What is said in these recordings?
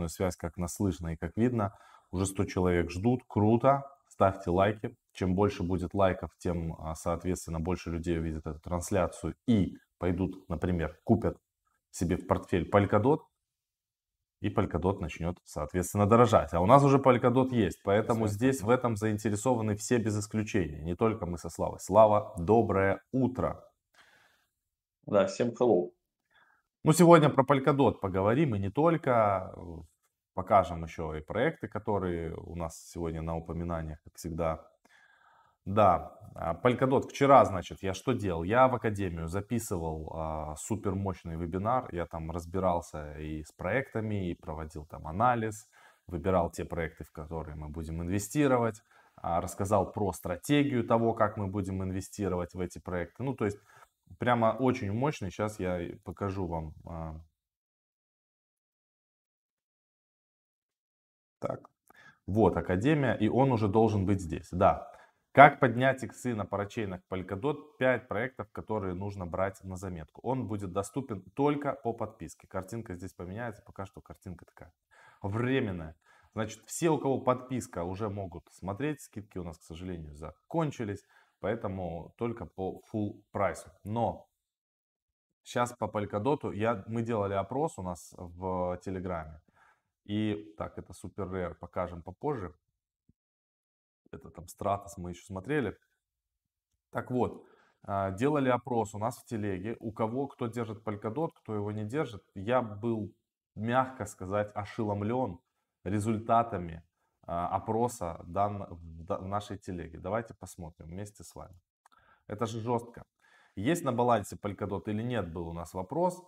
обратную связь, как нас слышно и как видно. Уже 100 человек ждут, круто. Ставьте лайки. Чем больше будет лайков, тем, а, соответственно, больше людей увидят эту трансляцию и пойдут, например, купят себе в портфель Polkadot, и Polkadot начнет, соответственно, дорожать. А у нас уже Polkadot есть, поэтому здесь в этом заинтересованы все без исключения, не только мы со Славой. Слава, доброе утро. Да, всем hello. Ну, сегодня про Polkadot поговорим, и не только. Покажем еще и проекты, которые у нас сегодня на упоминаниях, как всегда. Да, а, Polkadot. Вчера, значит, я что делал? Я в Академию записывал а, супер мощный вебинар. Я там разбирался и с проектами, и проводил там анализ. Выбирал те проекты, в которые мы будем инвестировать. А, рассказал про стратегию того, как мы будем инвестировать в эти проекты. Ну, то есть, прямо очень мощный. Сейчас я покажу вам. А... Так, вот Академия, и он уже должен быть здесь. Да, как поднять иксы на парачейнах Polkadot? 5 проектов, которые нужно брать на заметку. Он будет доступен только по подписке. Картинка здесь поменяется, пока что картинка такая временная. Значит, все, у кого подписка, уже могут смотреть. Скидки у нас, к сожалению, закончились. Поэтому только по full прайсу. Но сейчас по Polkadot я, мы делали опрос у нас в Телеграме. И так, это супер rare, покажем попозже это там Стратос мы еще смотрели. Так вот, а, делали опрос у нас в телеге, у кого кто держит Polkadot, кто его не держит. Я был, мягко сказать, ошеломлен результатами а, опроса дан, в нашей телеге. Давайте посмотрим вместе с вами. Это же жестко. Есть на балансе Polkadot или нет, был у нас вопрос.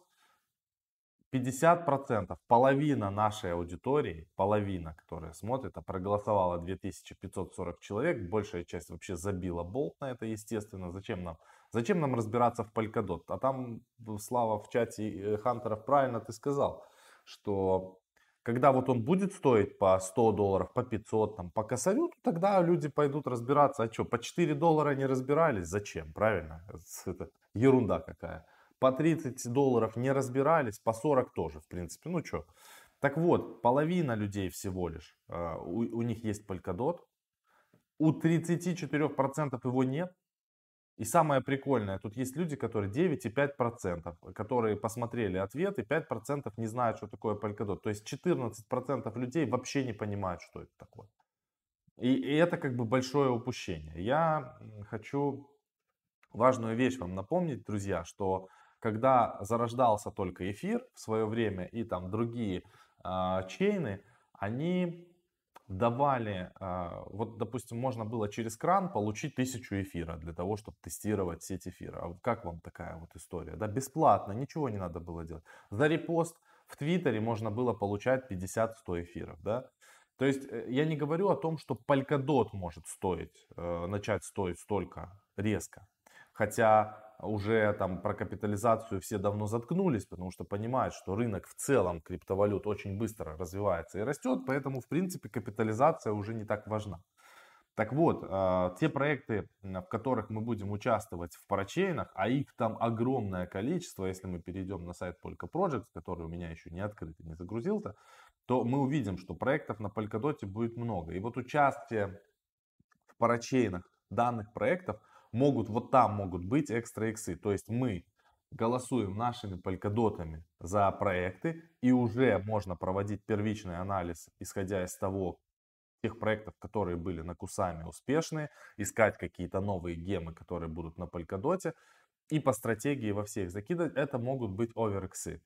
50%, половина нашей аудитории, половина, которая смотрит, а проголосовала 2540 человек, большая часть вообще забила болт на это, естественно. Зачем нам? Зачем нам разбираться в Polkadot? А там, Слава, в чате э, Хантеров правильно ты сказал, что когда вот он будет стоить по 100 долларов, по 500, там, по косарю, то тогда люди пойдут разбираться. А что, по 4 доллара не разбирались? Зачем? Правильно? Это ерунда какая по 30 долларов не разбирались, по 40 тоже, в принципе. Ну что. Так вот, половина людей всего лишь, а, у, у них есть Polkadot, у 34% его нет. И самое прикольное, тут есть люди, которые 9,5%, которые посмотрели ответ, и 5% не знают, что такое Polkadot. То есть 14% людей вообще не понимают, что это такое. И, и это как бы большое упущение. Я хочу важную вещь вам напомнить, друзья, что когда зарождался только эфир в свое время и там другие э, чейны, они давали, э, вот допустим, можно было через кран получить тысячу эфира для того, чтобы тестировать сеть эфира. А как вам такая вот история? Да, бесплатно, ничего не надо было делать. За репост в Твиттере можно было получать 50-100 эфиров, да. То есть э, я не говорю о том, что Polkadot может стоить, э, начать стоить столько резко. Хотя уже там про капитализацию все давно заткнулись, потому что понимают, что рынок в целом криптовалют очень быстро развивается и растет, поэтому в принципе капитализация уже не так важна. Так вот, а, те проекты, в которых мы будем участвовать в парачейнах, а их там огромное количество, если мы перейдем на сайт Polka Projects, который у меня еще не открыт и не загрузился, то мы увидим, что проектов на Polkadot будет много. И вот участие в парачейнах данных проектов – могут, вот там могут быть экстра иксы. То есть мы голосуем нашими полькодотами за проекты и уже можно проводить первичный анализ, исходя из того, тех проектов, которые были на Кусами успешные, искать какие-то новые гемы, которые будут на Polkadot, и по стратегии во всех закидывать, это могут быть овериксы.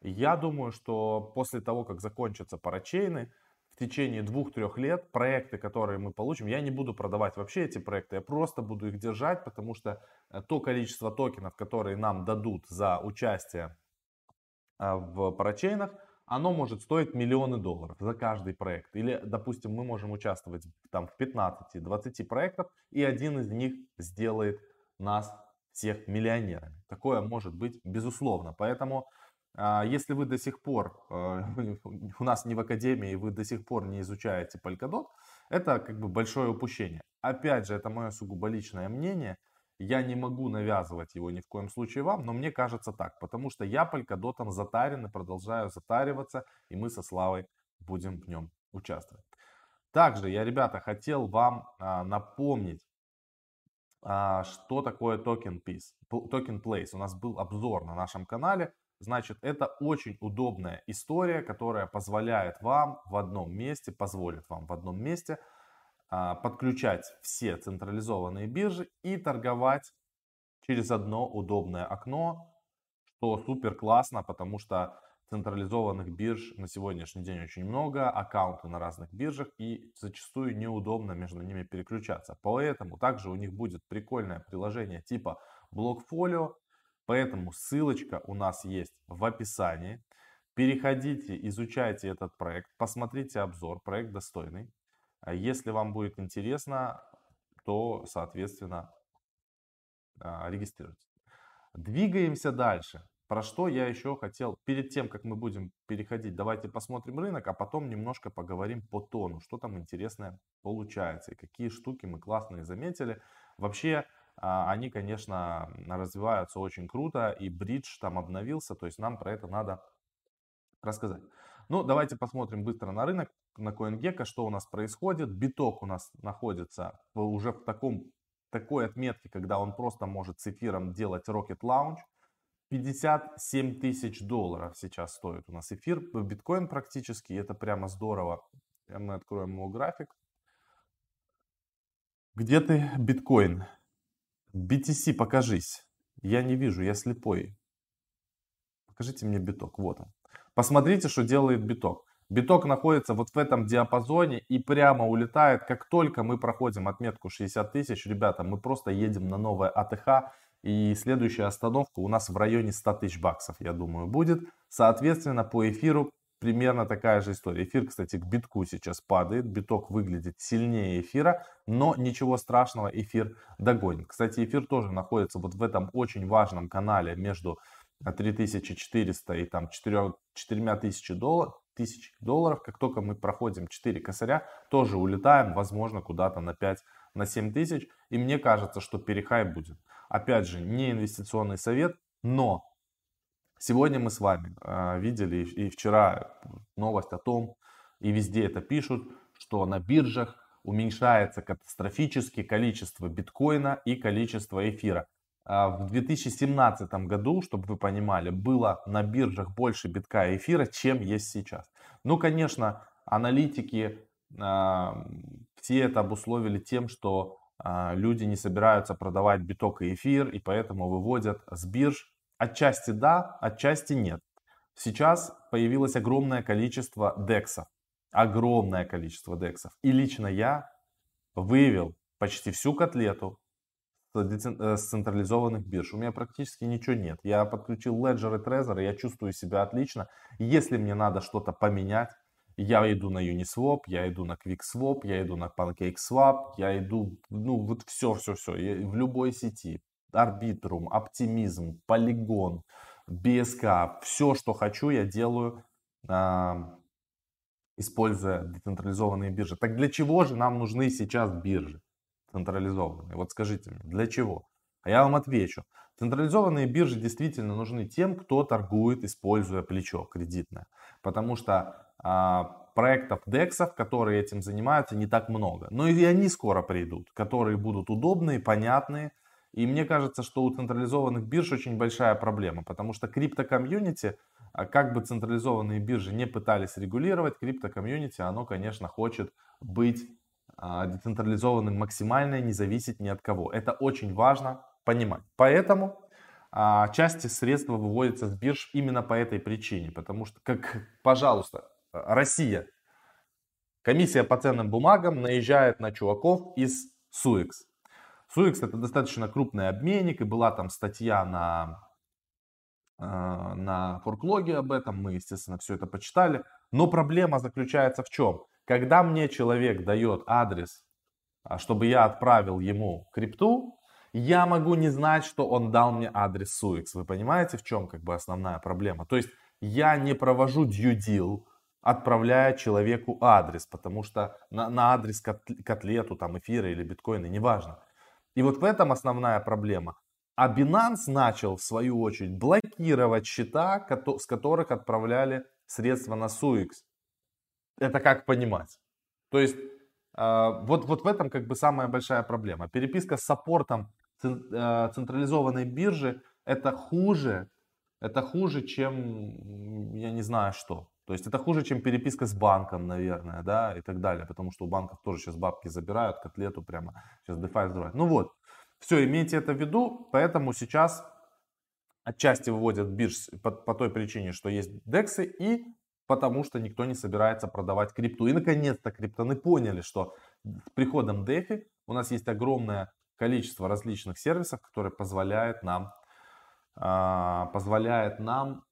Я думаю, что после того, как закончатся парачейны, течение двух-трех лет проекты, которые мы получим, я не буду продавать вообще эти проекты, я просто буду их держать, потому что э, то количество токенов, которые нам дадут за участие э, в парачейнах, оно может стоить миллионы долларов за каждый проект. Или, допустим, мы можем участвовать там в 15-20 проектах, и один из них сделает нас всех миллионерами. Такое может быть безусловно. Поэтому если вы до сих пор, э, у нас не в академии, вы до сих пор не изучаете Polkadot, это как бы большое упущение. Опять же, это мое сугубо личное мнение. Я не могу навязывать его ни в коем случае вам, но мне кажется так, потому что я Polkadot затарен и продолжаю затариваться, и мы со Славой будем в нем участвовать. Также я, ребята, хотел вам а, напомнить, а, что такое TokenPlace, TokenPlace. У нас был обзор на нашем канале. Значит, это очень удобная история, которая позволяет вам в одном месте, позволит вам в одном месте а, подключать все централизованные биржи и торговать через одно удобное окно, что супер классно, потому что централизованных бирж на сегодняшний день очень много, аккаунты на разных биржах и зачастую неудобно между ними переключаться. Поэтому также у них будет прикольное приложение типа Blockfolio, поэтому ссылочка у нас есть в описании. Переходите, изучайте этот проект, посмотрите обзор, проект достойный. А если вам будет интересно, то, соответственно, а, регистрируйтесь. Двигаемся дальше. Про что я еще хотел, перед тем, как мы будем переходить, давайте посмотрим рынок, а потом немножко поговорим по тону, что там интересное получается и какие штуки мы классные заметили. Вообще, они, конечно, развиваются очень круто, и бридж там обновился, то есть нам про это надо рассказать. Ну, давайте посмотрим быстро на рынок, на CoinGecko, что у нас происходит. Биток у нас находится уже в таком, такой отметке, когда он просто может с эфиром делать Rocket Launch. 57 тысяч долларов сейчас стоит у нас эфир, биткоин практически, это прямо здорово. Мы откроем его график. Где ты, биткоин? BTC, покажись. Я не вижу, я слепой. Покажите мне биток, вот он. Посмотрите, что делает биток. Биток находится вот в этом диапазоне и прямо улетает, как только мы проходим отметку 60 тысяч. Ребята, мы просто едем на новое ATH и следующая остановка у нас в районе 100 тысяч баксов, я думаю, будет. Соответственно, по эфиру примерно такая же история. Эфир, кстати, к битку сейчас падает. Биток выглядит сильнее эфира, но ничего страшного, эфир догонит. Кстати, эфир тоже находится вот в этом очень важном канале между 3400 и там 4, 4000 долларов, тысяч долларов. Как только мы проходим 4 косаря, тоже улетаем, возможно, куда-то на 5, на 7 тысяч. И мне кажется, что перехай будет. Опять же, не инвестиционный совет, но сегодня мы с вами э, видели и вчера новость о том, и везде это пишут, что на биржах уменьшается катастрофически количество биткоина и количество эфира. А в 2017 году, чтобы вы понимали, было на биржах больше битка и эфира, чем есть сейчас. Ну, конечно, аналитики э, все это обусловили тем, что а, люди не собираются продавать биток и эфир, и поэтому выводят с бирж. Отчасти да, отчасти нет. Сейчас появилось огромное количество дексов. Огромное количество дексов. И лично я вывел почти всю котлету э, с централизованных бирж. У меня практически ничего нет. Я подключил Ledger и Trezor, и я чувствую себя отлично. Если мне надо что-то поменять, я иду на Uniswap, я иду на QuickSwap, я иду на PancakeSwap, я иду, ну, вот все-все-все, в любой сети. Arbitrum, Optimism, Polygon, BSK, все, что хочу, я делаю, а, используя децентрализованные биржи. Так для чего же нам нужны сейчас биржи централизованные? Вот скажите мне, для чего? А я вам отвечу. Централизованные биржи действительно нужны тем, кто торгует, используя плечо кредитное. Потому что а, проектов DEX, которые этим занимаются, не так много. Но и они скоро придут, которые будут удобные, понятные. И мне кажется, что у централизованных бирж очень большая проблема, потому что крипто-комьюнити, а, как бы централизованные биржи не пытались регулировать, крипто-комьюнити, оно, конечно, хочет быть а, децентрализованным максимально, не зависеть ни от кого. Это очень важно понимать. Поэтому части средств выводятся с бирж именно по этой причине, потому что, как, пожалуйста, Россия. Комиссия по ценным бумагам наезжает на чуваков из Суэкс. Суэкс это достаточно крупный обменник, и была там статья на, э, на форклоге об этом, мы, естественно, все это почитали. Но проблема заключается в чем? Когда мне человек дает адрес, а, чтобы я отправил ему крипту, я могу не знать, что он дал мне адрес Suex. Вы понимаете, в чем как бы основная проблема? То есть я не провожу due deal, отправляя человеку адрес, потому что на, на адрес котлету, там эфира или биткоина, неважно. И вот в этом основная проблема. А Binance начал, в свою очередь, блокировать счета, с которых отправляли средства на SUX. это как понимать? То есть а, вот, вот в этом как бы самая большая проблема. Переписка с саппортом а, централизованной биржи это хуже, это хуже, чем я не знаю что. То есть это хуже, чем переписка с банком, наверное, да, и так далее. Потому что у банков тоже сейчас бабки забирают, котлету прямо сейчас DeFi взрывают. Ну вот, все, имейте это в виду. Поэтому сейчас отчасти выводят бирж по, по той причине, что есть дексы и потому что никто не собирается продавать крипту. И наконец-то криптоны поняли, что с приходом DeFi у нас есть огромное количество различных сервисов, которые позволяют нам, э, позволяет нам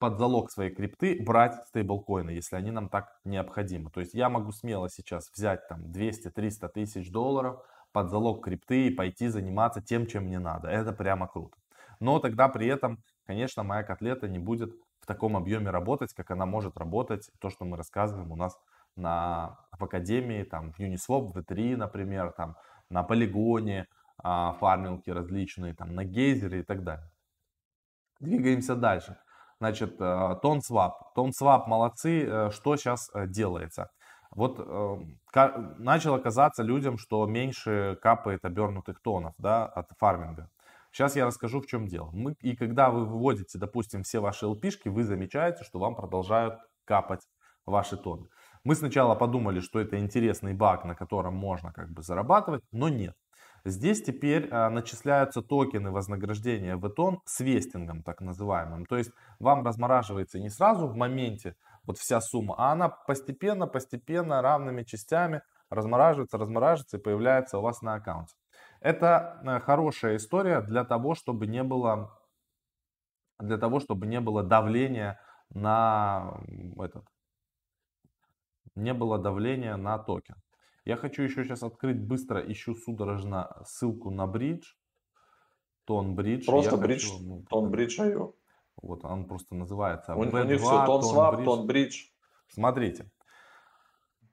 под залог своей крипты брать стейблкоины, если они нам так необходимы. То есть я могу смело сейчас взять там 200-300 тысяч долларов под залог крипты и пойти заниматься тем, чем мне надо. Это прямо круто. Но тогда при этом, конечно, моя котлета не будет в таком объеме работать, как она может работать, то, что мы рассказываем у нас на, в академии, там, в Uniswap, в V3, например, там, на полигоне, а, фармилки различные, там, на гейзере и так далее. Двигаемся дальше. Значит, э, TonSwap. TonSwap молодцы. Э, что сейчас э, делается? Вот э, начало казаться людям, что меньше капает обернутых тонов да, от фарминга. Сейчас я расскажу, в чем дело. Мы, и когда вы выводите, допустим, все ваши LP, вы замечаете, что вам продолжают капать ваши тоны. Мы сначала подумали, что это интересный баг, на котором можно как бы зарабатывать, но нет. Здесь теперь а, начисляются токены вознаграждения в тон с вестингом, так называемым. То есть вам размораживается не сразу в моменте вот вся сумма, а она постепенно, постепенно, равными частями размораживается, размораживается и появляется у вас на аккаунте. Это э, хорошая история для того, чтобы не было, для того, чтобы не было давления на этот, не было давления на токен. Я хочу еще сейчас открыть быстро, ищу судорожно ссылку на бридж. Тон бридж. Просто бридж, ну, тон бридж IO. Вот он просто называется. У, у них все тон свап, тон бридж. Смотрите,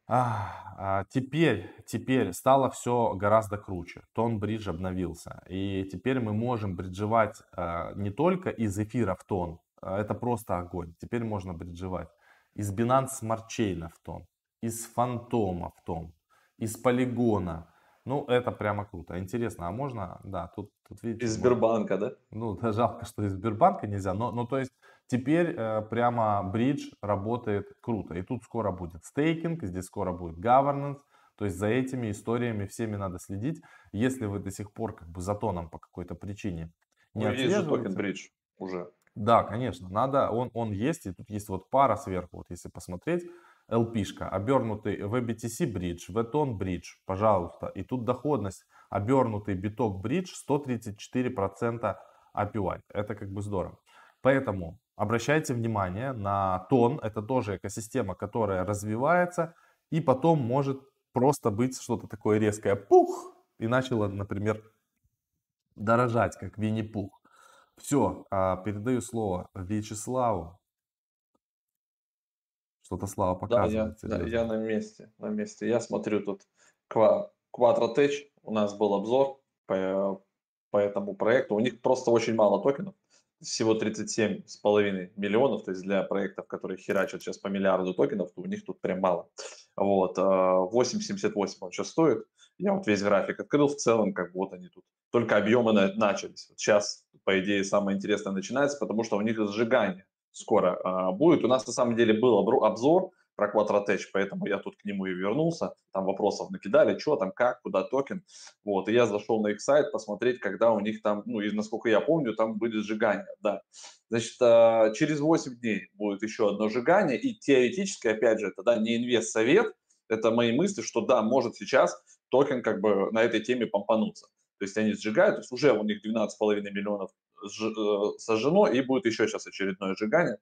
а, а, теперь, теперь стало все гораздо круче. Тон бридж обновился. И теперь мы можем бриджевать а, не только из эфира в тон. А, это просто огонь. Теперь можно бриджевать из Binance Smart Chain в тон. Из фантома в тон. Из полигона. Ну, это прямо круто. Интересно, а можно, да, тут, тут видите. Из Сбербанка, да? Ну, да, жалко, что из Сбербанка нельзя. Но, ну, то есть, Теперь э, прямо бридж работает круто. И тут скоро будет стейкинг, здесь скоро будет governance. То есть за этими историями всеми надо следить. Если вы до сих пор как бы за тоном по какой-то причине не ну, есть же токен бридж уже. Да, конечно, надо, он, он есть, и тут есть вот пара сверху, вот если посмотреть, LP-шка, обернутый VBTC бридж, VTON бридж, пожалуйста, и тут доходность, обернутый биток бридж 134% APY, это как бы здорово. Поэтому обращайте внимание на тон. Это тоже экосистема, которая развивается и потом может просто быть что-то такое резкое. Пух! И начало, например, дорожать, как Винни-Пух. Все, а, передаю слово Вячеславу. Что-то Слава показывает. Да, я, да, я на месте, на месте. Я смотрю тут Quattro У нас был обзор по, по этому проекту. У них просто очень мало токенов всего 37,5 миллионов, то есть для проектов, которые херачат сейчас по миллиарду токенов, то у них тут прям мало. Вот, 8,78 а, он сейчас стоит. Я вот весь график открыл в целом, как бы вот они тут. Только объемы начались. Вот сейчас, по идее, самое интересное начинается, потому что у них сжигание скоро а, будет. У нас на самом деле был обзор про Quattro поэтому я тут к нему и вернулся. Там вопросов накидали, что там, как, куда токен. Вот, и я зашел на их сайт посмотреть, когда у них там, ну, и насколько я помню, там будет сжигание, да. Значит, а, через 8 дней будет еще одно сжигание, и теоретически, опять же, это, да, не инвест-совет, это мои мысли, что да, может сейчас токен как бы на этой теме помпануться. То есть они сжигают, то есть уже у них 12,5 миллионов сожжено, и будет еще сейчас очередное сжигание.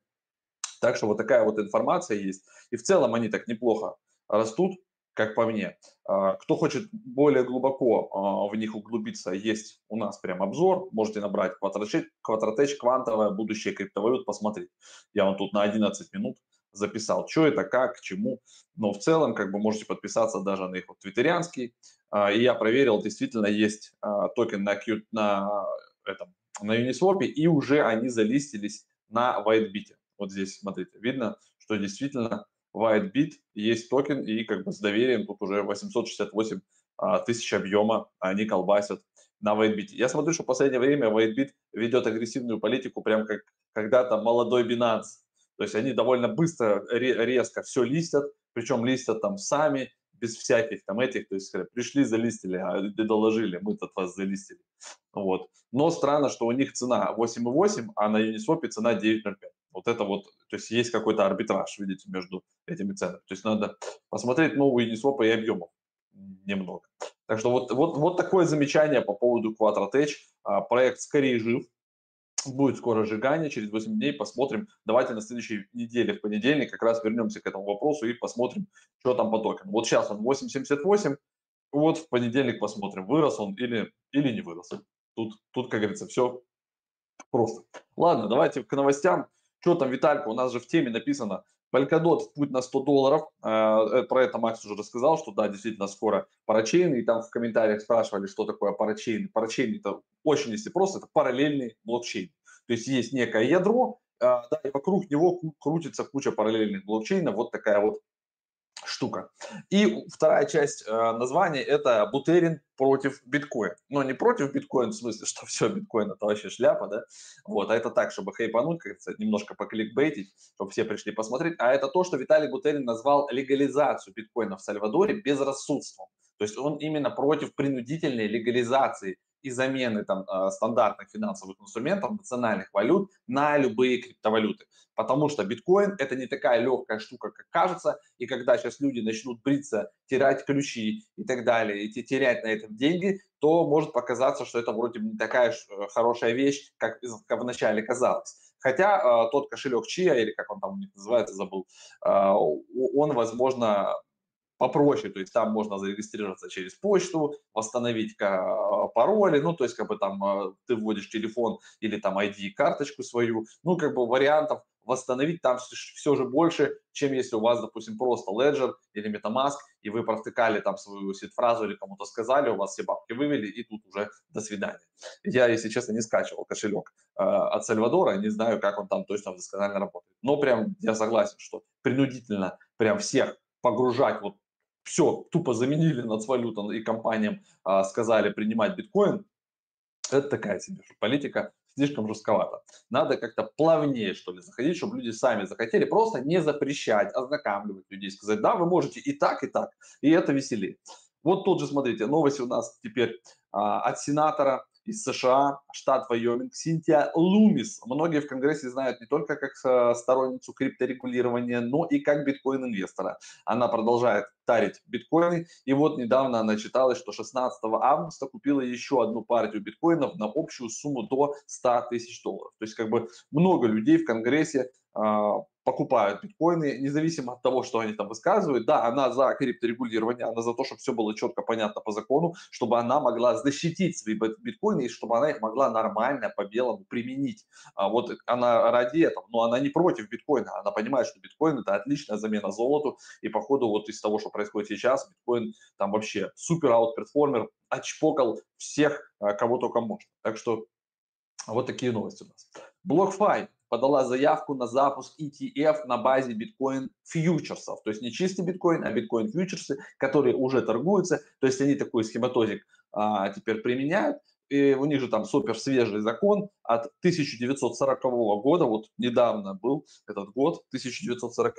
Так что вот такая вот информация есть. И в целом они так неплохо растут, как по мне. А, кто хочет более глубоко а, в них углубиться, есть у нас прям обзор. Можете набрать Quattratech, квантовое будущее криптовалют, посмотреть. Я вам тут на 11 минут записал, что это, как, к чему. Но в целом, как бы можете подписаться даже на их вот твиттерианский. А, и я проверил, действительно есть токен на, Q, на, этом, на Uniswap, и уже они залистились на WhiteBit. Вот здесь, смотрите, видно, что действительно WhiteBit, есть токен, и как бы с доверием тут уже 868 а, тысяч объема они колбасят на WhiteBit. Я смотрю, что в последнее время WhiteBit ведет агрессивную политику, прям как когда-то молодой Binance. То есть они довольно быстро, резко все листят, причем листят там сами, без всяких там этих, то есть пришли, залистили, а доложили, мы тут вас залистили. Вот. Но странно, что у них цена 8,8, а на Uniswap цена 9,05. Вот это вот, то есть есть какой-то арбитраж, видите, между этими ценами. То есть надо посмотреть новые Uniswap и объемов немного. Так что вот, вот, вот такое замечание по поводу Quattro а, Проект скорее жив, будет скоро сжигание, через 8 дней посмотрим. Давайте на следующей неделе, в понедельник, как раз вернемся к этому вопросу и посмотрим, что там по токену. Вот сейчас он 8.78, вот в понедельник посмотрим, вырос он или, или не вырос. Тут, тут, как говорится, все просто. Ладно, давайте к новостям. Что там, Виталька, у нас же в теме написано, Polkadot в путь на 100 долларов. Э, э, про это Макс уже рассказал, что да, действительно скоро парачейн. И там в комментариях спрашивали, что такое парачейн. Парачейн это очень, если просто, это параллельный блокчейн. То есть есть некое ядро, э, да, и вокруг него крутится куча параллельных блокчейнов. Вот такая вот штука. И вторая часть э, названия – это бутерин против биткоина. Но не против биткоина, в смысле, что все, биткоин – это вообще шляпа, да? Вот, а это так, чтобы хайпануть, как то немножко покликбейтить, чтобы все пришли посмотреть. А это то, что Виталий Бутерин назвал легализацию биткоина в Сальвадоре безрассудством. То есть он именно против принудительной легализации и замены там, а, стандартных финансовых инструментов, национальных валют на любые криптовалюты. Потому что биткоин – это не такая легкая штука, как кажется, и когда сейчас люди начнут бриться, терять ключи и так далее, и терять на этом деньги, то может показаться, что это вроде не такая э, хорошая вещь, как вначале казалось. Хотя э, тот кошелек Чия, или как он там называется, забыл, э, он, возможно, попроще, то есть там можно зарегистрироваться через почту, восстановить пароли, ну, то есть как бы там э, ты вводишь телефон или там ID-карточку свою, ну, как бы вариантов восстановить там все же больше, чем если у вас, допустим, просто Ledger или MetaMask, и вы провтыкали там свою сид-фразу или кому-то сказали, у вас все бабки вывели, и тут уже до свидания. Я, если честно, не скачивал кошелек э, от Сальвадора, не знаю, как он там точно досконально работает. Но прям я согласен, что принудительно прям всех погружать вот все, тупо заменили нацвалютам и компаниям а, сказали принимать биткоин, это такая себе политика слишком жестковато. Надо как-то плавнее, что ли, заходить, чтобы люди сами захотели. Просто не запрещать, ознакомливать людей, сказать, да, вы можете и так, и так, и это веселее. Вот тут же, смотрите, новость у нас теперь а, от сенатора из США, штат Вайоминг, Синтия Лумис. Многие в Конгрессе знают не только как э, сторонницу крипторегулирования, но и как биткоин-инвестора. Она продолжает тарить биткоины, и вот недавно она отчиталась, что 16 августа купила еще одну партию биткоинов на общую сумму до 100 тысяч долларов. То есть как бы много людей в Конгрессе а, покупают биткоины, независимо от того, что они там высказывают. Да, она за крипторегулирование, она за то, чтобы все было четко понятно по закону, чтобы она могла защитить свои биткоины и чтобы она их могла нормально по белому применить. А вот она ради этого, но она не против биткоина, она понимает, что биткоин это отличная замена золоту, и походу вот из того, что происходит сейчас, биткоин там вообще супер outperformer, отчпокал всех, а, кого только можно. Так что вот такие новости у нас. BlockFi подала заявку на запуск ETF на базе биткоин фьючерсов. То есть не чистый биткоин, а биткоин фьючерсы, которые уже торгуются. То есть они такой схематозик а, теперь применяют и у них же там супер свежий закон от 1940 года, вот недавно был этот год, 1940,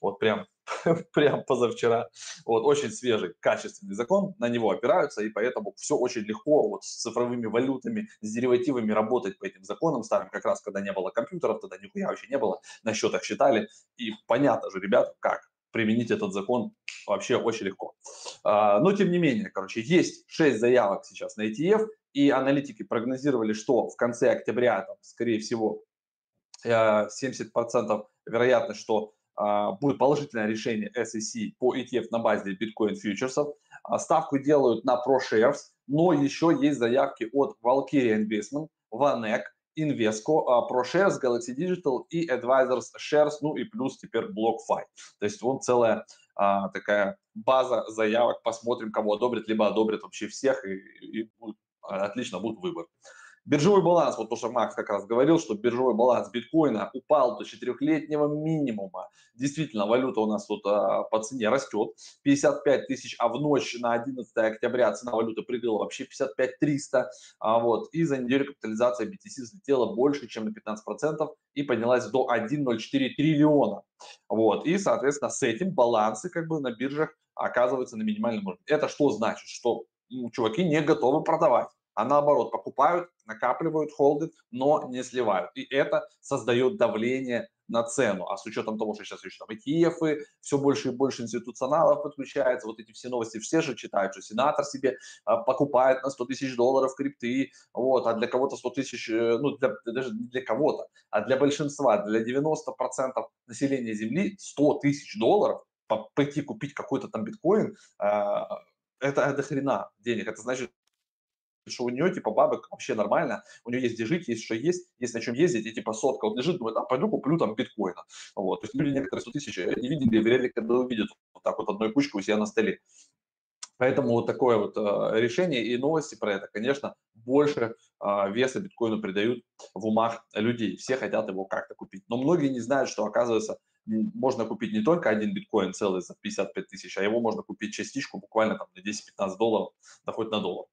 вот прям, прям позавчера, вот очень свежий, качественный закон, на него опираются, и поэтому все очень легко вот с цифровыми валютами, с деривативами работать по этим законам старым, как раз когда не было компьютеров, тогда нихуя вообще не было, на счетах считали, и понятно же, ребят, как применить этот закон вообще очень легко. А, но тем не менее, короче, есть 6 заявок сейчас на ETF, и аналитики прогнозировали, что в конце октября, там, скорее всего, 70% э, вероятность, что а, будет положительное решение SEC по ETF на базе биткоин фьючерсов. А, ставку делают на ProShares, но еще есть заявки от Valkyrie Investment, Vanek, Invesco, ProShares, Galaxy Digital и Advisors Shares, ну и плюс теперь BlockFi. То есть вон целая а, такая база заявок, посмотрим, кого одобрят, либо одобрят вообще всех, и, и будет, отлично будет выбор. Биржевой баланс, вот то, что Макс как раз говорил, что биржевой баланс биткоина упал до четырехлетнего минимума. Действительно, валюта у нас тут а, по цене растет. 55 тысяч, а в ночь на 11 октября цена валюты прыгала вообще 55 300. А, вот. И за неделю капитализация BTC взлетела больше, чем на 15% и поднялась до 1,04 триллиона. Вот. И, соответственно, с этим балансы как бы на биржах оказываются на минимальном уровне. Это что значит? Что ну, чуваки не готовы продавать а наоборот покупают, накапливают, холдят, но не сливают. И это создает давление на цену. А с учетом того, что сейчас еще там ETF, все больше и больше институционалов подключается, вот эти все новости все же читают, что сенатор себе а, покупает на 100 тысяч долларов крипты, вот, а для кого-то 100 тысяч, э, ну, для, даже не для кого-то, а для большинства, для 90% населения Земли 100 тысяч долларов пойти купить какой-то там биткоин, а, это, это хрена денег. Это значит, что у нее, типа, бабок вообще нормально, у нее есть где жить, есть что есть, есть на чем ездить, и, типа, сотка вот лежит, думает, а пойду куплю там биткоина. Вот. То есть люди некоторые 100 тысяч не видели, вряд когда увидят вот так вот одной кучкой у себя на столе. Поэтому вот такое вот э, решение и новости про это, конечно, больше э, веса биткоину придают в умах людей. Все хотят его как-то купить. Но многие не знают, что, оказывается, можно купить не только один биткоин целый за 55 тысяч, а его можно купить частичку буквально там на 10-15 долларов, да хоть на доллар.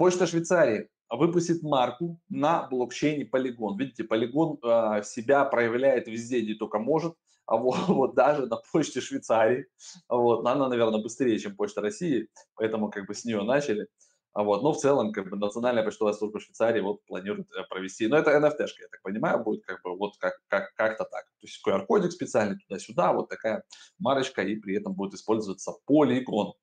Почта Швейцарии выпустит марку на блокчейне Polygon. Видите, Polygon э, себя проявляет везде, где только может, а вот, вот даже на почте Швейцарии. Вот, она, наверное, быстрее, чем почта России, поэтому как бы с нее начали. А вот, но в целом, как бы, Национальная почтовая служба Швейцарии вот планирует э, провести, но это NFT-шка, я так понимаю, будет как бы вот как, как, как-то так. То есть QR-кодик специальный туда-сюда, вот такая марочка, и при этом будет использоваться полигон.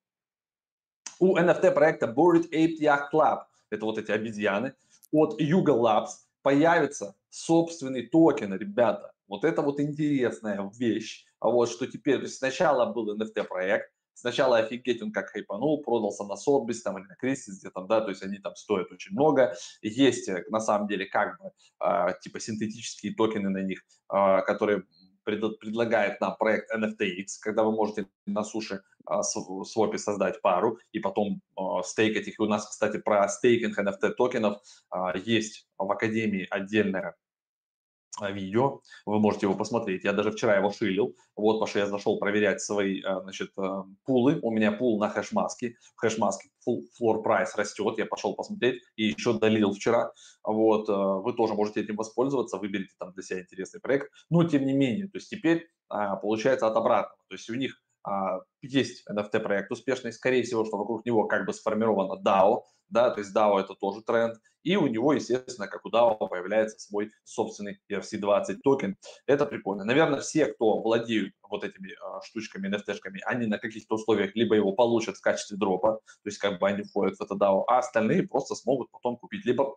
У NFT проекта Bored Ape Yacht Club, это вот эти обезьяны, от Yuga Labs появится собственный токен, ребята. Вот это вот интересная вещь. А вот что теперь, то есть сначала был NFT проект, сначала офигеть он как хайпанул, продался на Sotheby's там или на Christie's, где там, да, то есть они там стоят очень много. Есть э, на самом деле как бы э, типа синтетические токены на них, э, которые пред, предлагает нам проект NFTX, когда вы можете на суше а, Swap'е создать пару и потом а, стейкать их. И у нас, кстати, про стейкинг NFT токенов а, есть в Академии отдельная видео, вы можете его посмотреть. Я даже вчера его шилил. Вот, потому что я зашел проверять свои, а, значит, а, пулы. У меня пул на хэшмаске. В хэшмаске floor price растет. Я пошел посмотреть и еще долил вчера. Вот, вы тоже можете этим воспользоваться. Выберите там для себя интересный проект. Но, тем не менее, то есть теперь получается от обратного. То есть у них есть NFT проект успешный, скорее всего, что вокруг него как бы сформировано DAO, да, то есть DAO это тоже тренд, и у него, естественно, как у DAO, появляется свой собственный ERC-20 токен. Это прикольно. Наверное, все, кто владеют вот этими э, штучками, NFT-шками, они на каких-то условиях либо его получат в качестве дропа, то есть как бы они входят в это DAO, а остальные просто смогут потом купить либо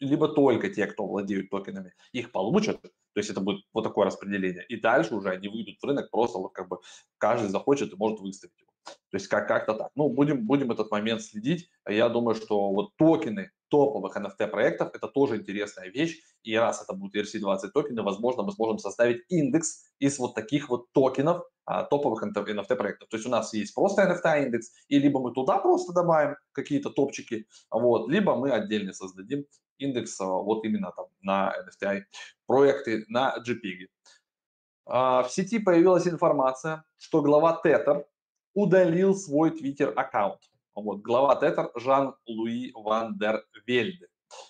либо только те, кто владеют токенами, их получат, то есть это будет вот такое распределение, и дальше уже они выйдут в рынок, просто вот как бы каждый захочет и может выставить его. То есть как- как-то так. Ну, будем, будем этот момент следить. Я думаю, что вот токены топовых NFT проектов это тоже интересная вещь. И раз это будут ERC-20 токены, возможно, мы сможем составить индекс из вот таких вот токенов а, топовых NFT проектов. То есть у нас есть просто NFT индекс, и либо мы туда просто добавим какие-то топчики, вот, либо мы отдельно создадим индекс а, вот именно там на NFT проекты на JPEG. А, в сети появилась информация, что глава Tether удалил свой твиттер-аккаунт. Вот, глава Тетер Жан-Луи Ван дер Вельде.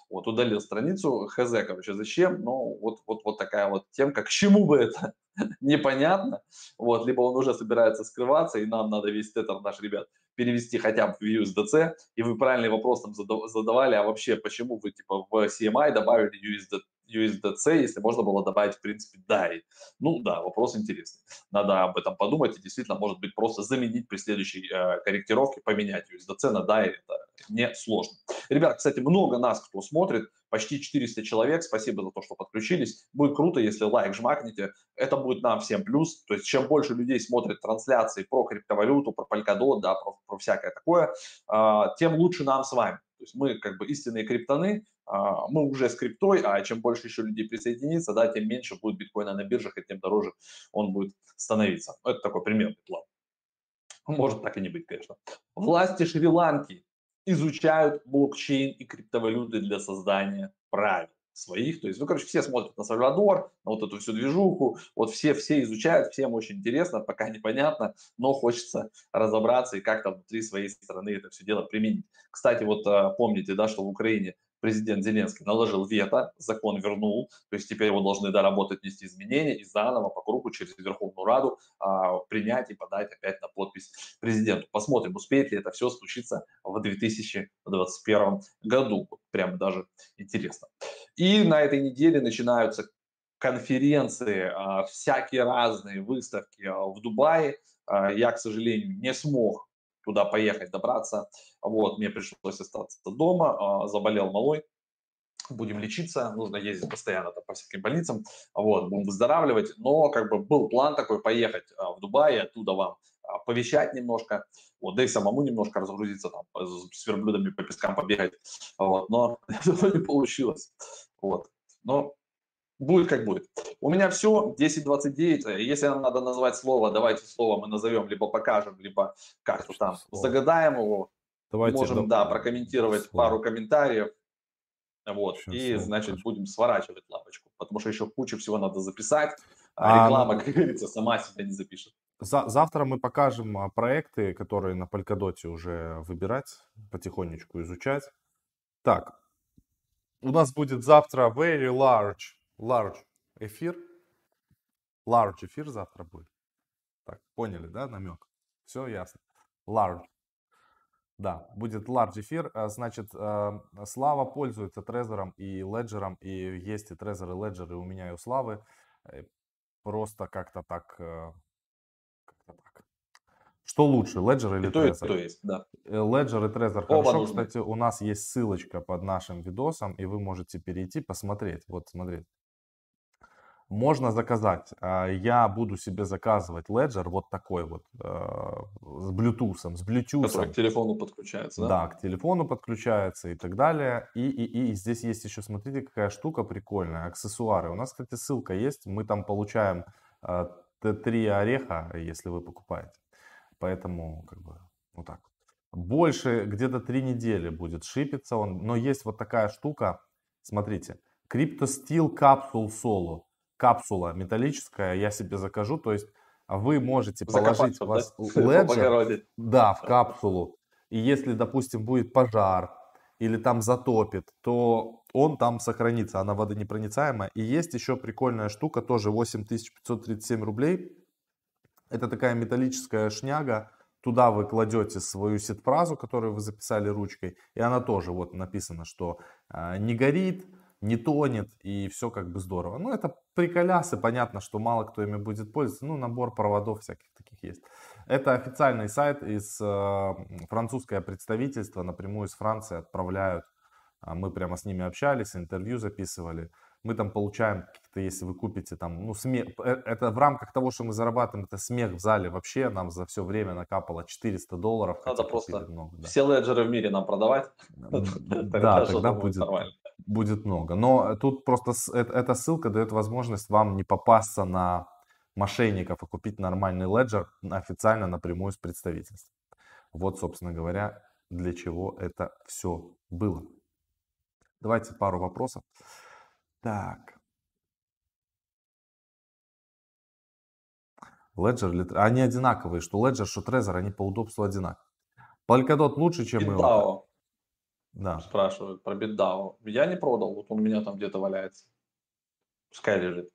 Вот, удалил страницу, хз, короче, зачем, ну, вот, вот, вот такая вот темка, к чему бы это, непонятно, вот, либо он уже собирается скрываться, и нам надо весь тетер наш, ребят, перевести хотя бы в USDC, и вы правильный вопрос там задавали, а вообще, почему вы, типа, в CMI добавили USD, USDC, если можно было добавить, в принципе, DAI. Ну да, вопрос интересный. Надо об этом подумать, и действительно, может быть, просто заменить при следующей э, корректировке, поменять USDC на DAI, это не сложно. Ребят, кстати, много нас, кто смотрит, почти 400 человек, спасибо за то, что подключились. Будет круто, если лайк жмакните, это будет нам всем плюс. То есть, чем больше людей смотрит трансляции про криптовалюту, про Polkadot, да, про, про всякое такое, э, тем лучше нам с вами. То есть мы как бы истинные криптоны, а, мы уже с криптой, а чем больше еще людей присоединится, да, тем меньше будет биткоина на биржах, и тем дороже он будет становиться. Это такой примерный план. Может так и не быть, конечно. Власти Шри-Ланки изучают блокчейн и криптовалюты для создания правил своих. То есть, ну, короче, все смотрят на Сальвадор, на вот эту всю движуху, вот все, все изучают, всем очень интересно, пока непонятно, но хочется разобраться и как-то внутри своей страны это все дело применить. Кстати, вот а, помните, да, что в Украине президент Зеленский наложил вето, закон вернул, то есть теперь его должны доработать, внести изменения и заново по кругу через Верховную Раду а, принять и подать опять на подпись президенту. Посмотрим, успеет ли это все случиться в 2021 году. Прям даже интересно. И на этой неделе начинаются конференции, а, всякие разные выставки а, в Дубае. А, я, к сожалению, не смог туда поехать, добраться. Вот, мне пришлось остаться дома, а, заболел малой, будем лечиться, нужно ездить постоянно там, по всяким больницам, вот, будем выздоравливать, но как бы был план такой поехать а, в Дубай, оттуда вам а, повещать немножко, вот, да и самому немножко разгрузиться, там, с верблюдами по пескам побегать, вот, но не получилось, вот, но будет как будет. У меня все, 10.29. Если нам надо назвать слово, давайте слово мы назовем, либо покажем, либо как-то там загадаем его. Давайте, Можем, да, да прокомментировать слово. пару комментариев. Вот, Сейчас и, значит, покажем. будем сворачивать лапочку, потому что еще кучу всего надо записать, а, а реклама, как говорится, сама себя не запишет. За, завтра мы покажем а, проекты, которые на Polkadot уже выбирать, потихонечку изучать. Так, у нас будет завтра very large large эфир. Large эфир завтра будет. Так, поняли, да, намек? Все ясно. Large. Да, будет large эфир. А, значит, а, Слава пользуется Трезором и Леджером. И есть и Трезор, и Леджер, и у меня, и у Славы. Э, просто как-то так... Э, как-то так. Что лучше, Ledger или и Trezor? То, и то есть, да. Э, Ledger и Trezor хорошо. Нужны. Кстати, у нас есть ссылочка под нашим видосом, и вы можете перейти, посмотреть. Вот, смотрите можно заказать. А, я буду себе заказывать Ledger вот такой вот а, с Bluetooth, с Bluetooth. Который к телефону подключается, да? Да, к телефону подключается и так далее. И, и, и здесь есть еще, смотрите, какая штука прикольная, аксессуары. У нас, кстати, ссылка есть, мы там получаем Т3 а, ореха, если вы покупаете. Поэтому, как бы, вот так. Больше, где-то три недели будет шипиться он. Но есть вот такая штука, смотрите, Crypto Steel Capsule Solo капсула металлическая, я себе закажу, то есть вы можете положить да? вас леджер, да, в капсулу, и если, допустим, будет пожар или там затопит, то он там сохранится, она водонепроницаемая. И есть еще прикольная штука, тоже 8537 рублей. Это такая металлическая шняга, Туда вы кладете свою сетфразу, которую вы записали ручкой, и она тоже вот написано, что э, не горит, не тонет, и все как бы здорово. Ну, это приколясы, понятно, что мало кто ими будет пользоваться, ну, набор проводов всяких таких есть. Это официальный сайт из э, французское представительство, напрямую из Франции отправляют, а мы прямо с ними общались, интервью записывали, мы там получаем какие-то, если вы купите там, ну, смех, э, это в рамках того, что мы зарабатываем, это смех в зале вообще, нам за все время накапало 400 долларов. Надо просто много, да. все леджеры в мире нам продавать. Да, тогда будет, будет много. Но тут просто эта ссылка дает возможность вам не попасться на мошенников и купить нормальный леджер официально напрямую с представительства. Вот, собственно говоря, для чего это все было. Давайте пару вопросов. Так. Ledger, они одинаковые, что Ledger, что Trezor, они по удобству одинаковые. Polkadot лучше, чем BitDAO. Да. Спрашивают про BitDAO. Я не продал, вот он у меня там где-то валяется. Пускай лежит.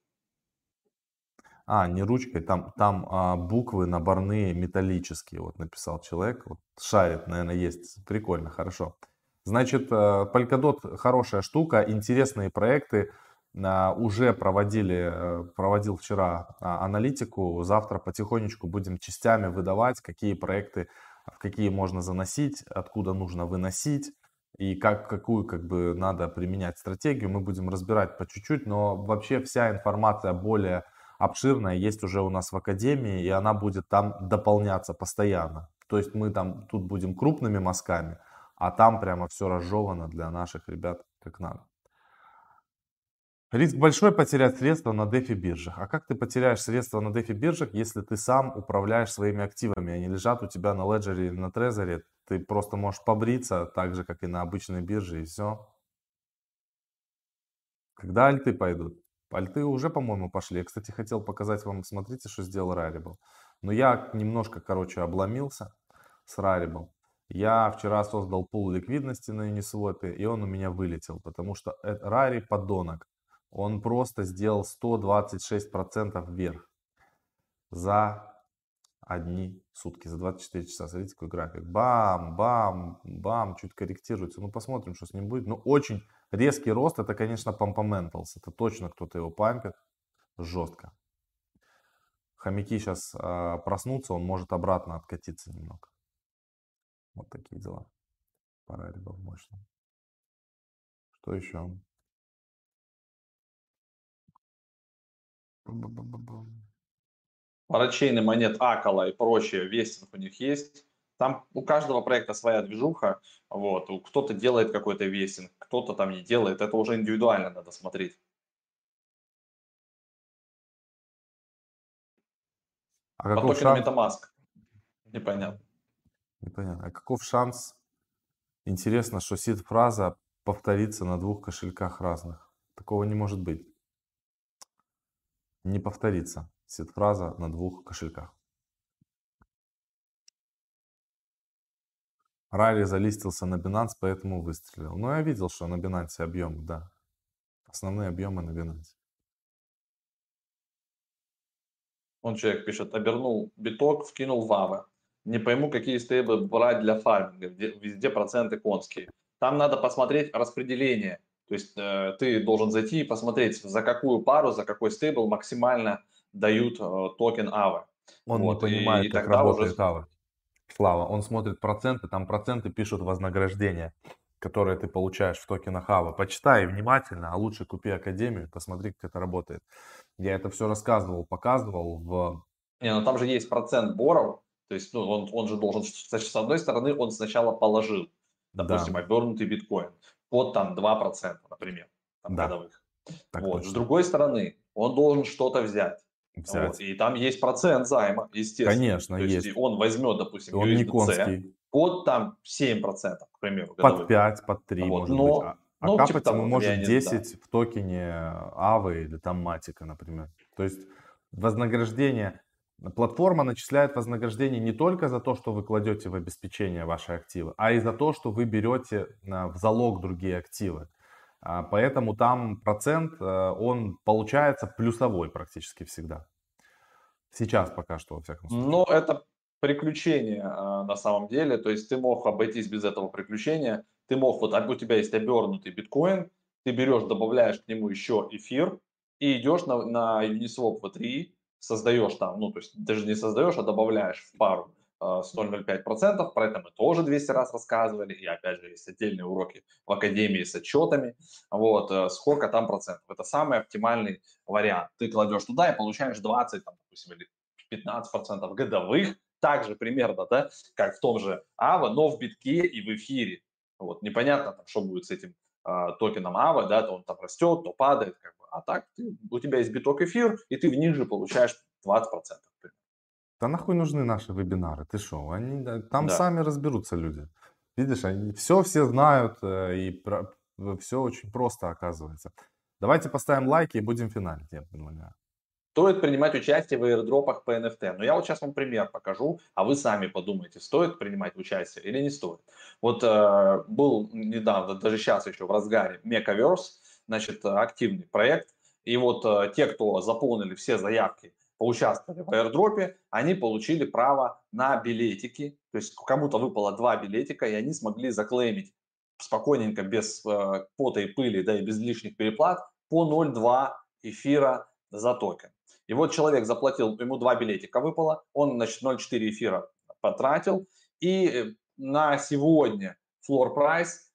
А, не ручкой, там, там а, буквы наборные металлические, вот написал человек. Вот шарит, наверное, есть. Прикольно, хорошо. Значит, э, Polkadot хорошая штука, интересные проекты. А, уже проводили, э, проводил вчера а, аналитику. Завтра потихонечку будем частями выдавать, какие проекты, в какие можно заносить, откуда нужно выносить и как, какую как бы надо применять стратегию. Мы будем разбирать по чуть-чуть, но вообще вся информация более обширная есть уже у нас в Академии, и она будет там дополняться постоянно. То есть мы там тут будем крупными мазками, а там прямо все разжевано для наших ребят как надо. Риск большой потерять средства на дефи биржах. А как ты потеряешь средства на дефи биржах, если ты сам управляешь своими активами, они лежат у тебя на леджере или на трезоре? Ты просто можешь побриться так же, как и на обычной бирже, и все. Когда альты пойдут? Альты уже, по-моему, пошли. Я, кстати, хотел показать вам, смотрите, что сделал Rarible. Но я немножко, короче, обломился с Rarible. Я вчера создал пул ликвидности на Uniswap, и он у меня вылетел, потому что Рари подонок. Он просто сделал 126% вверх за одни сутки, за 24 часа. Смотрите, какой график. Бам, бам, бам, чуть корректируется. Ну, посмотрим, что с ним будет. Ну, очень резкий рост, это, конечно, Pumpamentals. Это точно кто-то его пампит жестко. Хомяки сейчас э, а, проснутся, он может обратно откатиться немного. Вот такие дела. Пора ребят мощно. Что еще? Парачейны монет Акала и прочее, вестинг у них есть. Там у каждого проекта своя движуха. Вот. Кто-то делает какой-то вестинг, кто-то там не делает. Это уже индивидуально надо смотреть. А По токену шанс? MetaMask. Непонятно. Непонятно. А каков шанс? Интересно, что сид-фраза повторится на двух кошельках разных. Такого не может быть. Не повторится сид-фраза на двух кошельках. Райли залистился на Binance, поэтому выстрелил. Ну, я видел, что на Binance объемы, да. Основные объемы на Binance. Он человек пишет, обернул биток, вкинул в AAVE. Не пойму, какие стейблы брать для фарминга, везде проценты конские. Там надо посмотреть распределение. То есть э, ты должен зайти и посмотреть, за какую пару, за какой стейбл максимально дают э, токен AAVE. Он вот, не понимает, и, и как работает уже... АВА. Слава, он смотрит проценты, там проценты пишут вознаграждение, которое ты получаешь в токенах AAVE. Почитай внимательно, а лучше купи Академию, посмотри, как это работает. Я это все рассказывал, показывал в... Не, ну там же есть процент боров, то есть ну, он, он же должен, значит, с одной стороны, он сначала положил, допустим, да. обернутый биткоин под там 2%, например, там, да. годовых. Так вот. С другой стороны, он должен что-то взять. Вот. И там есть процент займа, естественно. Конечно, То есть. есть. Он возьмет, допустим, он USDC не конский. под там 7%, к примеру. Годовых. Под 5, под 3, вот. может Но, быть. А а ну, капать типа ему может 10 да. в токене Авы или там Матика, например. То есть вознаграждение, платформа начисляет вознаграждение не только за то, что вы кладете в обеспечение ваши активы, а и за то, что вы берете в залог другие активы. А, поэтому там процент, э, он получается плюсовой практически всегда. Сейчас пока что, во всяком случае. Но это приключение а, на самом деле. То есть ты мог обойтись без этого приключения ты мог, вот у тебя есть обернутый биткоин, ты берешь, добавляешь к нему еще эфир и идешь на, на Uniswap V3, создаешь там, ну, то есть даже не создаешь, а добавляешь в пару с 0,05%, про это мы тоже 200 раз рассказывали, и опять же есть отдельные уроки в Академии с отчетами, вот, э, сколько там процентов. Это самый оптимальный вариант. Ты кладешь туда и получаешь 20, там, допустим, или 15 процентов годовых, также примерно, да, как в том же АВА, но в битке и в эфире. Вот, непонятно, там, что будет с этим а, токеном АВА, да, то он там растет, то падает, как бы. а так ты, у тебя есть биток эфир, и ты в них же получаешь 20%. Да нахуй нужны наши вебинары, ты что, они, там да. сами разберутся люди. Видишь, они все все знают, э, и про, все очень просто оказывается. Давайте поставим лайки и будем финалить, я предлагаю стоит принимать участие в аирдропах по NFT. Но я вот сейчас вам пример покажу, а вы сами подумайте, стоит принимать участие или не стоит. Вот э, был недавно, даже сейчас еще в разгаре, Mechaverse, значит, активный проект. И вот э, те, кто заполнили все заявки, поучаствовали в аирдропе, они получили право на билетики. То есть кому-то выпало два билетика, и они смогли заклеймить спокойненько, без э, пота и пыли, да и без лишних переплат, по 0,2 эфира за токен. И вот человек заплатил, ему два билетика выпало, он, значит, 0,4 эфира потратил, и э, на сегодня флор прайс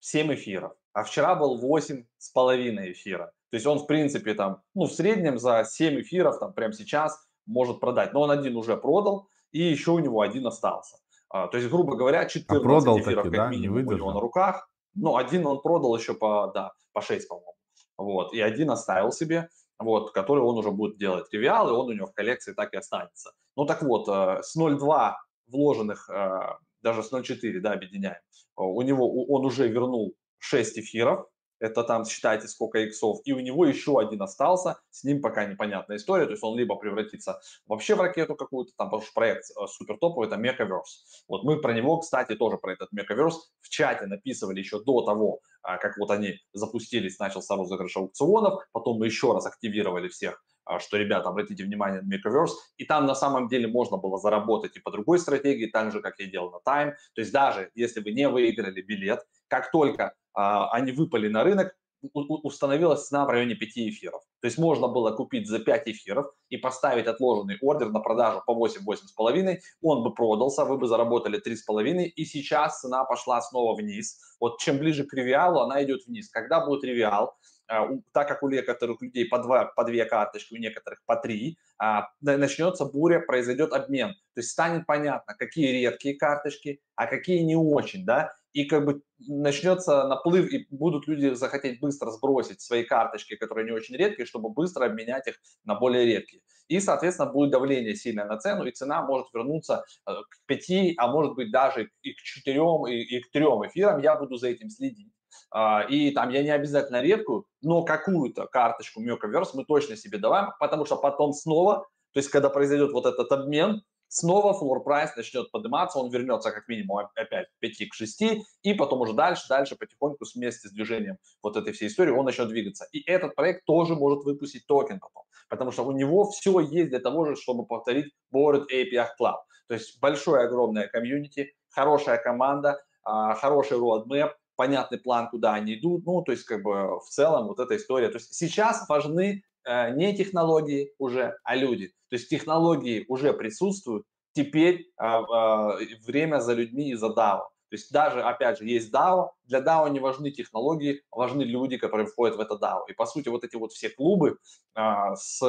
7 эфиров, а вчера был 8,5 эфира. То есть он, в принципе, там, ну, в среднем за 7 эфиров, там, прямо сейчас может продать. Но он один уже продал, и еще у него один остался. А, то есть, грубо говоря, 14 а продал эфиров таки, как да? минимум у него на руках. Ну, один он продал еще по, да, по 6, по-моему. Вот, и один оставил себе вот, который он уже будет делать тривиал, и он у него в коллекции так и останется. Ну так вот, э, с 0,2 вложенных э, даже с 0.4, да, объединяем, у него, он уже вернул 6 эфиров, это там считайте сколько иксов, и у него еще один остался, с ним пока непонятная история, то есть он либо превратится вообще в ракету какую-то, там, потому что проект э, супер топовый, это Mechaverse. Вот мы про него, кстати, тоже про этот Mechaverse в чате написывали еще до того, а, как вот они запустились, начался розыгрыш аукционов, потом мы еще раз активировали всех а, что, ребята, обратите внимание на Microverse, и там на самом деле можно было заработать и по другой стратегии, так же, как я делал на Time. То есть даже если вы не выиграли билет, как только они выпали на рынок, установилась цена в районе 5 эфиров. То есть можно было купить за 5 эфиров и поставить отложенный ордер на продажу по 8-8,5, он бы продался, вы бы заработали 3,5, и сейчас цена пошла снова вниз. Вот чем ближе к ревиалу, она идет вниз. Когда будет ревиал, а, так как у некоторых людей по, два, по две карточки, у некоторых по три, а, начнется буря, произойдет обмен. То есть станет понятно, какие редкие карточки, а какие не очень, да, и как бы начнется наплыв, и будут люди захотеть быстро сбросить свои карточки, которые не очень редкие, чтобы быстро обменять их на более редкие. И, соответственно, будет давление сильное на цену, и цена может вернуться э, к 5, а может быть даже и к 4, и, и к 3 эфирам. Я буду за этим следить. А, и там я не обязательно редкую, но какую-то карточку Meebits'ов мы точно себе добавим, потому что потом снова, то есть когда произойдет вот этот обмен, снова floor price начнет подниматься, он вернется как минимум опять 5 к 6, и потом уже дальше, дальше потихоньку вместе с движением вот этой всей истории он начнет двигаться. И этот проект тоже может выпустить токен потом, потому что у него все есть для того же, чтобы повторить Bored Ape Club. То есть большое, огромное комьюнити, хорошая команда, а, хороший roadmap, понятный план, куда они идут. Ну, то есть, как бы в целом вот эта история. То есть сейчас важны не технологии уже, а люди. То есть технологии уже присутствуют, теперь э, э, время за людьми и за DAO. То есть даже, опять же, есть DAO, для DAO не важны технологии, важны люди, которые входят в это DAO. И по сути вот эти вот все клубы э, с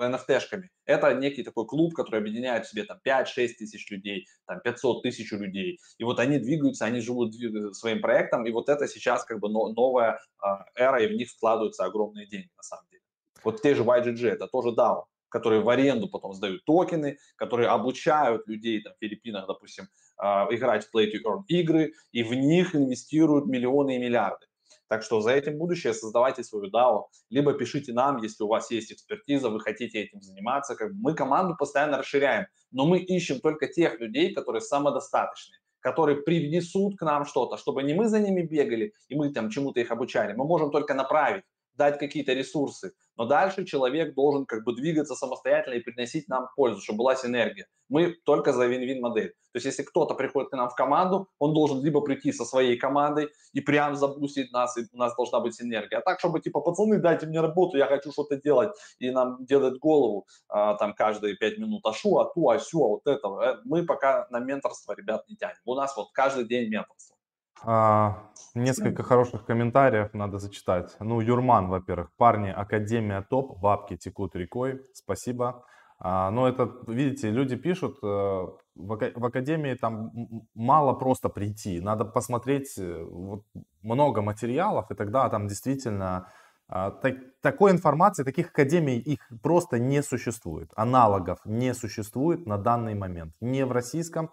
NFT-шками. Это некий такой клуб, который объединяет в себе там 5-6 тысяч людей, там 500 тысяч людей. И вот они двигаются, они живут своим проектом, и вот это сейчас как бы новая а, эра, и в них вкладываются огромные деньги на самом деле. Вот те же YGG, это тоже DAO, которые в аренду потом сдают токены, которые обучают людей там, в Филиппинах, допустим, а, играть в Play to Earn игры, и в них инвестируют миллионы и миллиарды. Так что за этим будущее создавайте свою DAO, либо пишите нам, если у вас есть экспертиза, вы хотите этим заниматься. Как мы команду постоянно расширяем, но мы ищем только тех людей, которые самодостаточные которые привнесут к нам что-то, чтобы не мы за ними бегали и мы там чему-то их обучали. Мы можем только направить, дать какие-то ресурсы, но дальше человек должен как бы двигаться самостоятельно и приносить нам пользу, чтобы была синергия. Мы только за вин-вин модель. То есть если кто-то приходит к нам в команду, он должен либо прийти со своей командой и прям запустить нас, и у нас должна быть синергия. А так, чтобы типа, пацаны, дайте мне работу, я хочу что-то делать, и нам делать голову а, там каждые пять минут, а шу, а ту, а сю, а вот это. Э, мы пока на менторство ребят не тянем. У нас вот каждый день менторство. А, несколько хороших комментариев надо зачитать. Ну, Юрман, во-первых. Парни, Академия топ, бабки текут рекой. Спасибо. А, но это, видите, люди пишут, э, в, Академии там мало просто прийти. Надо посмотреть э, вот, много материалов, и тогда там действительно а, так, такой информации, таких академий, их просто не существует. Аналогов не существует на данный момент. Не в российском,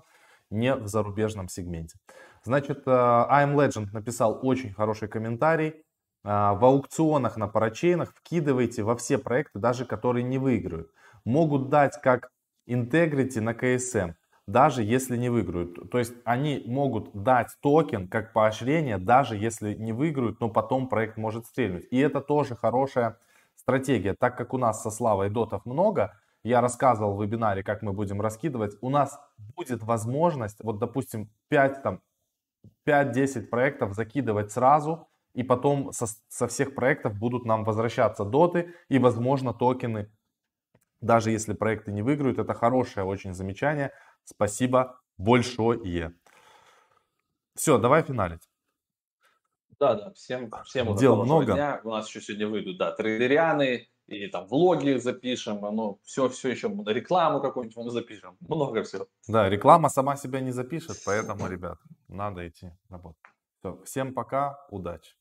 не в зарубежном сегменте. Значит, э, I'm Legend написал очень хороший комментарий. Э, в аукционах на парачейнах вкидывайте во все проекты, даже которые не выиграют. Могут дать как Integrity на KSM, даже если не выиграют. То есть они могут дать токен как поощрение, даже если не выиграют, но потом проект может стрельнуть. И это тоже хорошая стратегия. Так как у нас со Славой дотов много, я рассказывал в вебинаре, как мы будем раскидывать, у нас будет возможность, вот допустим, 5 там, 5-10 проектов закидывать сразу, и потом со, со всех проектов будут нам возвращаться доты и, возможно, токены. Даже если проекты не выиграют, это хорошее очень замечание. Спасибо большое. Все, давай финалить. Да, да, всем, всем Дел много. Дня. У нас еще сегодня выйдут, да, трейдерианы, и там влоги запишем, ну, все, все еще, рекламу какую-нибудь мы запишем, много всего. Да, реклама сама себя не запишет, поэтому, ребят, надо идти работать. Все, всем пока, удачи.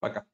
Пока.